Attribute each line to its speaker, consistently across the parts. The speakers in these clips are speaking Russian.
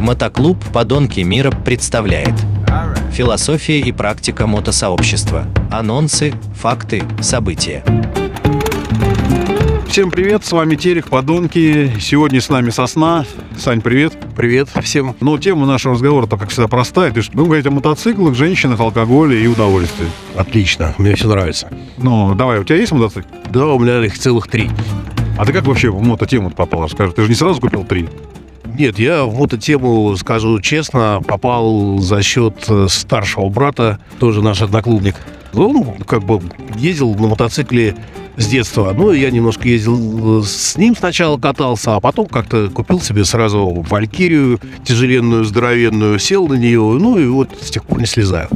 Speaker 1: Мотоклуб «Подонки мира» представляет Философия и практика мотосообщества. Анонсы, факты, события.
Speaker 2: Всем привет, с вами Терех, Подонки. Сегодня с нами Сосна. Сань, привет.
Speaker 3: Привет всем.
Speaker 2: Ну, тема нашего разговора-то, как всегда, простая. Ты ж, ну, говорить о мотоциклах, женщинах, алкоголе и удовольствии.
Speaker 3: Отлично, мне все нравится.
Speaker 2: Ну, давай, у тебя есть мотоцикл?
Speaker 3: Да, у меня их целых три.
Speaker 2: А ты как вообще в мототему попал? Расскажи, ты же не сразу купил три?
Speaker 3: Нет, я в мототему, скажу честно, попал за счет э, старшего брата, тоже наш одноклубник. Он как бы ездил на мотоцикле с детства. Ну, я немножко ездил э, с ним сначала катался, а потом как-то купил себе сразу Валькирию тяжеленную, здоровенную, сел на нее, ну и вот с тех пор не слезаю.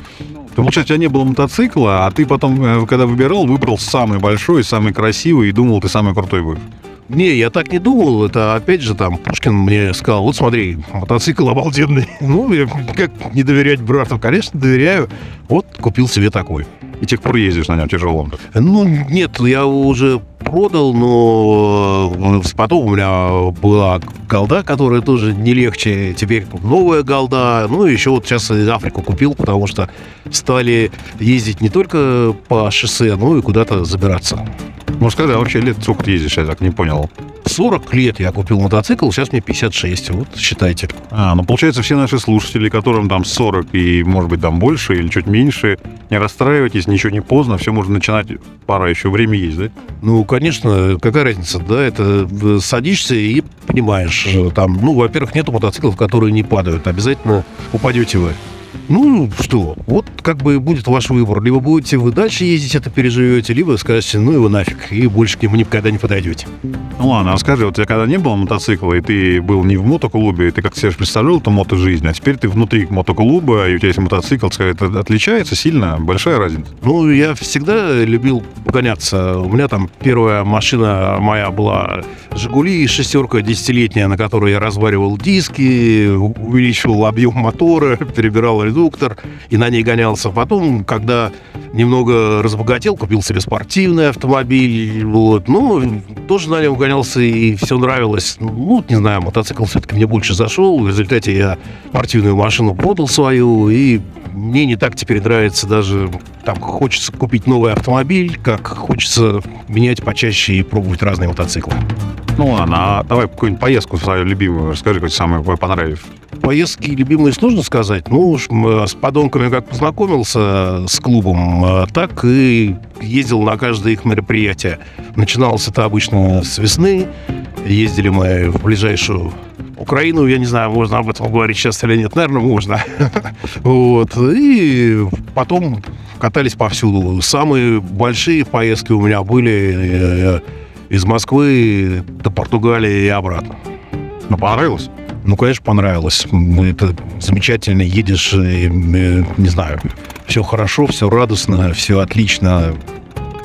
Speaker 2: То, получается, у тебя не было мотоцикла, а ты потом, э, когда выбирал, выбрал самый большой, самый красивый и думал, ты самый крутой будешь.
Speaker 3: Не, я так не думал. Это опять же там Пушкин мне сказал, вот смотри, мотоцикл обалденный. Ну, я как не доверять брату? Конечно, доверяю. Вот купил себе такой.
Speaker 2: И тех пор ездишь на нем тяжелом.
Speaker 3: Ну, нет, я уже продал, но э, потом у меня была голда, которая тоже не легче. Теперь новая голда. Ну, еще вот сейчас Африку купил, потому что стали ездить не только по шоссе, но и куда-то забираться.
Speaker 2: Ну, скажи, а вообще лет сколько ты ездишь, я так не понял.
Speaker 3: 40 лет я купил мотоцикл, сейчас мне 56, вот считайте.
Speaker 2: А, ну получается все наши слушатели, которым там 40 и может быть там больше или чуть меньше, не расстраивайтесь, ничего не поздно, все можно начинать, пора еще время есть, да?
Speaker 3: Ну, конечно, какая разница, да, это садишься и понимаешь, там, ну, во-первых, нету мотоциклов, которые не падают, обязательно упадете вы. Ну, что, вот как бы будет ваш выбор. Либо будете вы дальше ездить, это переживете, либо скажете, ну его нафиг, и больше к нему никогда не подойдете.
Speaker 2: Ну ладно, а скажи, вот у тебя когда не было мотоцикла, и ты был не в мотоклубе, и ты как себе представлял эту мотожизнь, а теперь ты внутри мотоклуба, и у тебя есть мотоцикл, скажи, это отличается сильно? Большая разница?
Speaker 3: Ну, я всегда любил гоняться. У меня там первая машина моя была «Жигули», шестерка десятилетняя, на которой я разваривал диски, увеличивал объем мотора, перебирал редуктор и на ней гонялся. Потом, когда немного разбогател, купил себе спортивный автомобиль. Вот. Ну, тоже на нем гонялся и все нравилось. Ну, не знаю, мотоцикл все-таки мне больше зашел. В результате я спортивную машину продал свою и мне не так теперь нравится даже, там, хочется купить новый автомобиль, как хочется менять почаще и пробовать разные мотоциклы.
Speaker 2: Ну ладно, а давай какую-нибудь поездку свою любимую, расскажи, какой самый понравился
Speaker 3: поездки любимые сложно сказать. Ну, уж с подонками как познакомился с клубом, а так и ездил на каждое их мероприятие. Начиналось это обычно с весны. Ездили мы в ближайшую Украину, я не знаю, можно об этом говорить сейчас или нет, наверное, можно. Вот. И потом катались повсюду. Самые большие поездки у меня были э, из Москвы до Португалии и обратно.
Speaker 2: Ну, понравилось?
Speaker 3: Ну, конечно, понравилось. Это замечательно. Едешь, и, не знаю, все хорошо, все радостно, все отлично.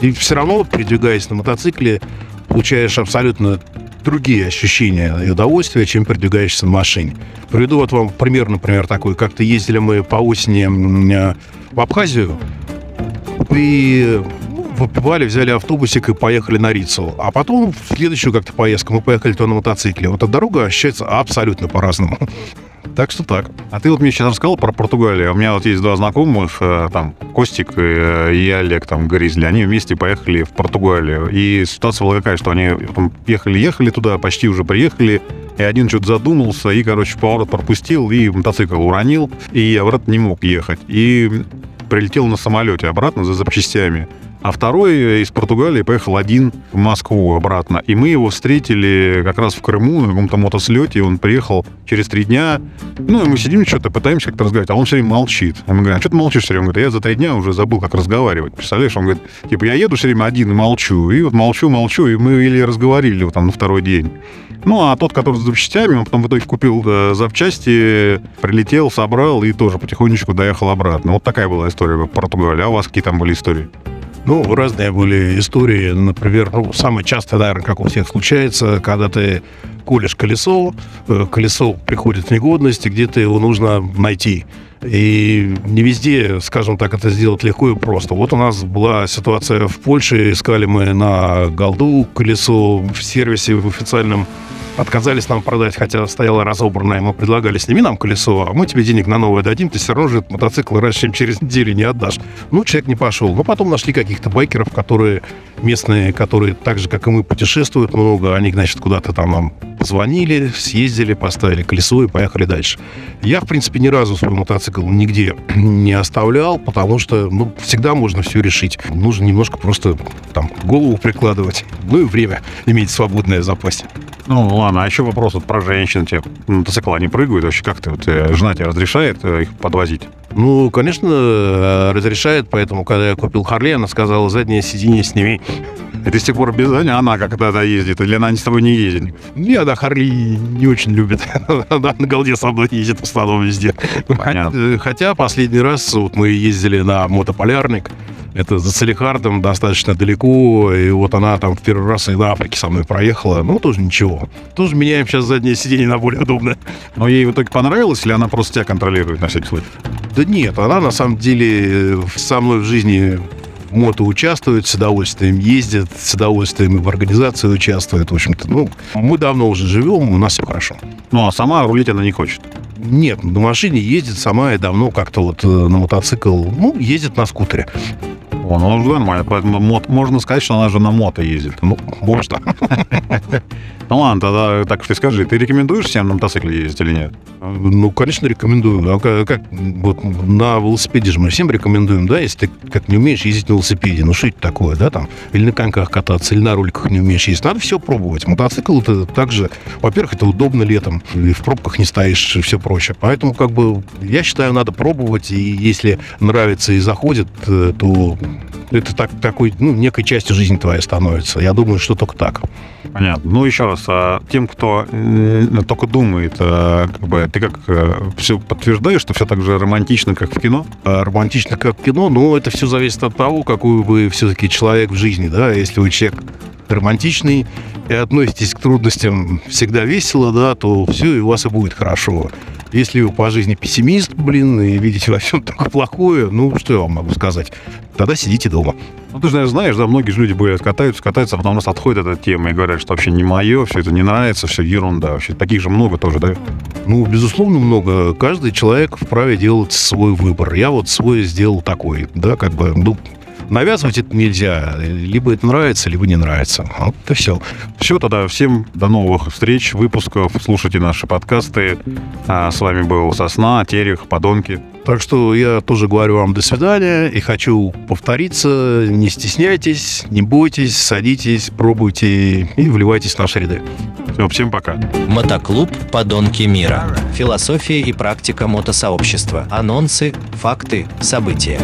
Speaker 3: И все равно, передвигаясь на мотоцикле, получаешь абсолютно другие ощущения и удовольствия, чем передвигаешься на машине. Приведу вот вам пример, например, такой. Как-то ездили мы по осени в Абхазию, и выпивали, взяли автобусик и поехали на Рицу. А потом в следующую как-то поездку мы поехали то на мотоцикле. Вот эта дорога ощущается абсолютно по-разному. Так что так.
Speaker 2: А ты вот мне сейчас рассказал про Португалию. У меня вот есть два знакомых, э, там, Костик и, и Олег, там, Гризли. Они вместе поехали в Португалию. И ситуация была какая, что они ехали-ехали туда, почти уже приехали, и один что-то задумался, и, короче, поворот пропустил, и мотоцикл уронил, и обратно не мог ехать. И прилетел на самолете обратно за запчастями. А второй из Португалии поехал один в Москву обратно. И мы его встретили как раз в Крыму на каком-то мотослете. Он приехал через три дня. Ну, и мы сидим что-то, пытаемся как-то разговаривать. А он все время молчит. А мы говорим, а что ты молчишь все время? Он говорит, я за три дня уже забыл, как разговаривать. Представляешь? Он говорит, типа, я еду все время один и молчу. И вот молчу, молчу, и мы или разговаривали вот там на второй день. Ну, а тот, который с запчастями, он потом в итоге купил э, запчасти, прилетел, собрал и тоже потихонечку доехал обратно. Вот такая была история в Португалии. А у вас какие там были истории?
Speaker 3: Ну, разные были истории. Например, ну, самое частое, наверное, как у всех случается, когда ты колешь колесо, э, колесо приходит в негодность, и где-то его нужно найти. И не везде, скажем так, это сделать легко и просто. Вот у нас была ситуация в Польше, искали мы на голду колесо в сервисе в официальном отказались нам продать, хотя стояло разобранное. Мы предлагали, сними нам колесо, а мы тебе денег на новое дадим, ты все равно же этот мотоцикл раньше, чем через неделю не отдашь. Ну, человек не пошел. Но потом нашли каких-то байкеров, которые местные, которые так же, как и мы, путешествуют много. Они, значит, куда-то там нам позвонили, съездили, поставили колесо и поехали дальше. Я, в принципе, ни разу свой мотоцикл нигде не оставлял, потому что, ну, всегда можно все решить. Нужно немножко просто там голову прикладывать, ну и время иметь свободное запасе.
Speaker 2: Ну, ладно, а еще вопрос вот про женщин. Тебе мотоцикл они прыгают вообще? Как ты, вот, э, жена тебе разрешает э, их подвозить?
Speaker 3: Ну, конечно, э, разрешает, поэтому, когда я купил Харли, она сказала, заднее сиденье сними.
Speaker 2: И ты с тех пор без а она когда-то ездит, или она с тобой не ездит?
Speaker 3: Не, она Харли не очень любит. Она на голде со мной ездит в основном везде.
Speaker 2: Понятно.
Speaker 3: Хотя последний раз вот мы ездили на мотополярник, это за Салихардом достаточно далеко, и вот она там в первый раз и на Африке со мной проехала, ну, тоже ничего. Тоже меняем сейчас заднее сиденье на более удобное.
Speaker 2: Но ей в итоге понравилось, или она просто тебя контролирует на всякий случай?
Speaker 3: Да нет, она на самом деле со мной в жизни мото участвует, с удовольствием ездит, с удовольствием и в организации участвует. В общем-то, ну, мы давно уже живем, у нас все хорошо.
Speaker 2: Ну, а сама рулить она не хочет.
Speaker 3: Нет, на машине ездит сама и давно как-то вот э, на мотоцикл, ну, ездит на скутере.
Speaker 2: О, ну уже нормально. Поэтому мот, можно сказать, что она же на мото ездит.
Speaker 3: Ну, можно.
Speaker 2: Ну ладно, тогда так ты скажи, ты рекомендуешь всем на мотоцикле ездить или нет?
Speaker 3: Ну, конечно, рекомендую. А как, как вот на велосипеде же мы всем рекомендуем, да, если ты как не умеешь ездить на велосипеде, ну что это такое, да, там, или на коньках кататься, или на роликах не умеешь ездить, надо все пробовать. Мотоцикл это также, во-первых, это удобно летом, и в пробках не стоишь, и все прочее. Поэтому, как бы, я считаю, надо пробовать, и если нравится и заходит, э, то это так, такой, ну, некой частью жизни твоей становится. Я думаю, что только так.
Speaker 2: Понятно. Ну, еще раз, а, тем, кто э, только думает, а, как бы, ты как э, все подтверждаешь, что все так же романтично, как в кино?
Speaker 3: Романтично, как в кино, но это все зависит от того, какой вы все-таки человек в жизни, да, если вы человек романтичный и относитесь к трудностям всегда весело, да, то все и у вас и будет хорошо. Если вы по жизни пессимист, блин, и видите во всем только плохое, ну, что я вам могу сказать? Тогда сидите дома.
Speaker 2: Ну, ты же, наверное, знаешь, да, многие же люди бывают, катаются, катаются, а потом у нас отходит эта тема и говорят, что вообще не мое, все это не нравится, все ерунда. Вообще таких же много тоже, да?
Speaker 3: Ну, безусловно, много. Каждый человек вправе делать свой выбор. Я вот свой сделал такой, да, как бы, ну, навязывать это нельзя. Либо это нравится, либо не нравится. Вот это все.
Speaker 2: Все, тогда всем до новых встреч, выпусков. Слушайте наши подкасты. А, с вами был Сосна, Терех, Подонки.
Speaker 3: Так что я тоже говорю вам до свидания и хочу повториться. Не стесняйтесь, не бойтесь, садитесь, пробуйте и вливайтесь в наши ряды.
Speaker 2: Все, всем пока.
Speaker 1: Мотоклуб «Подонки мира». Философия и практика мотосообщества. Анонсы, факты, события.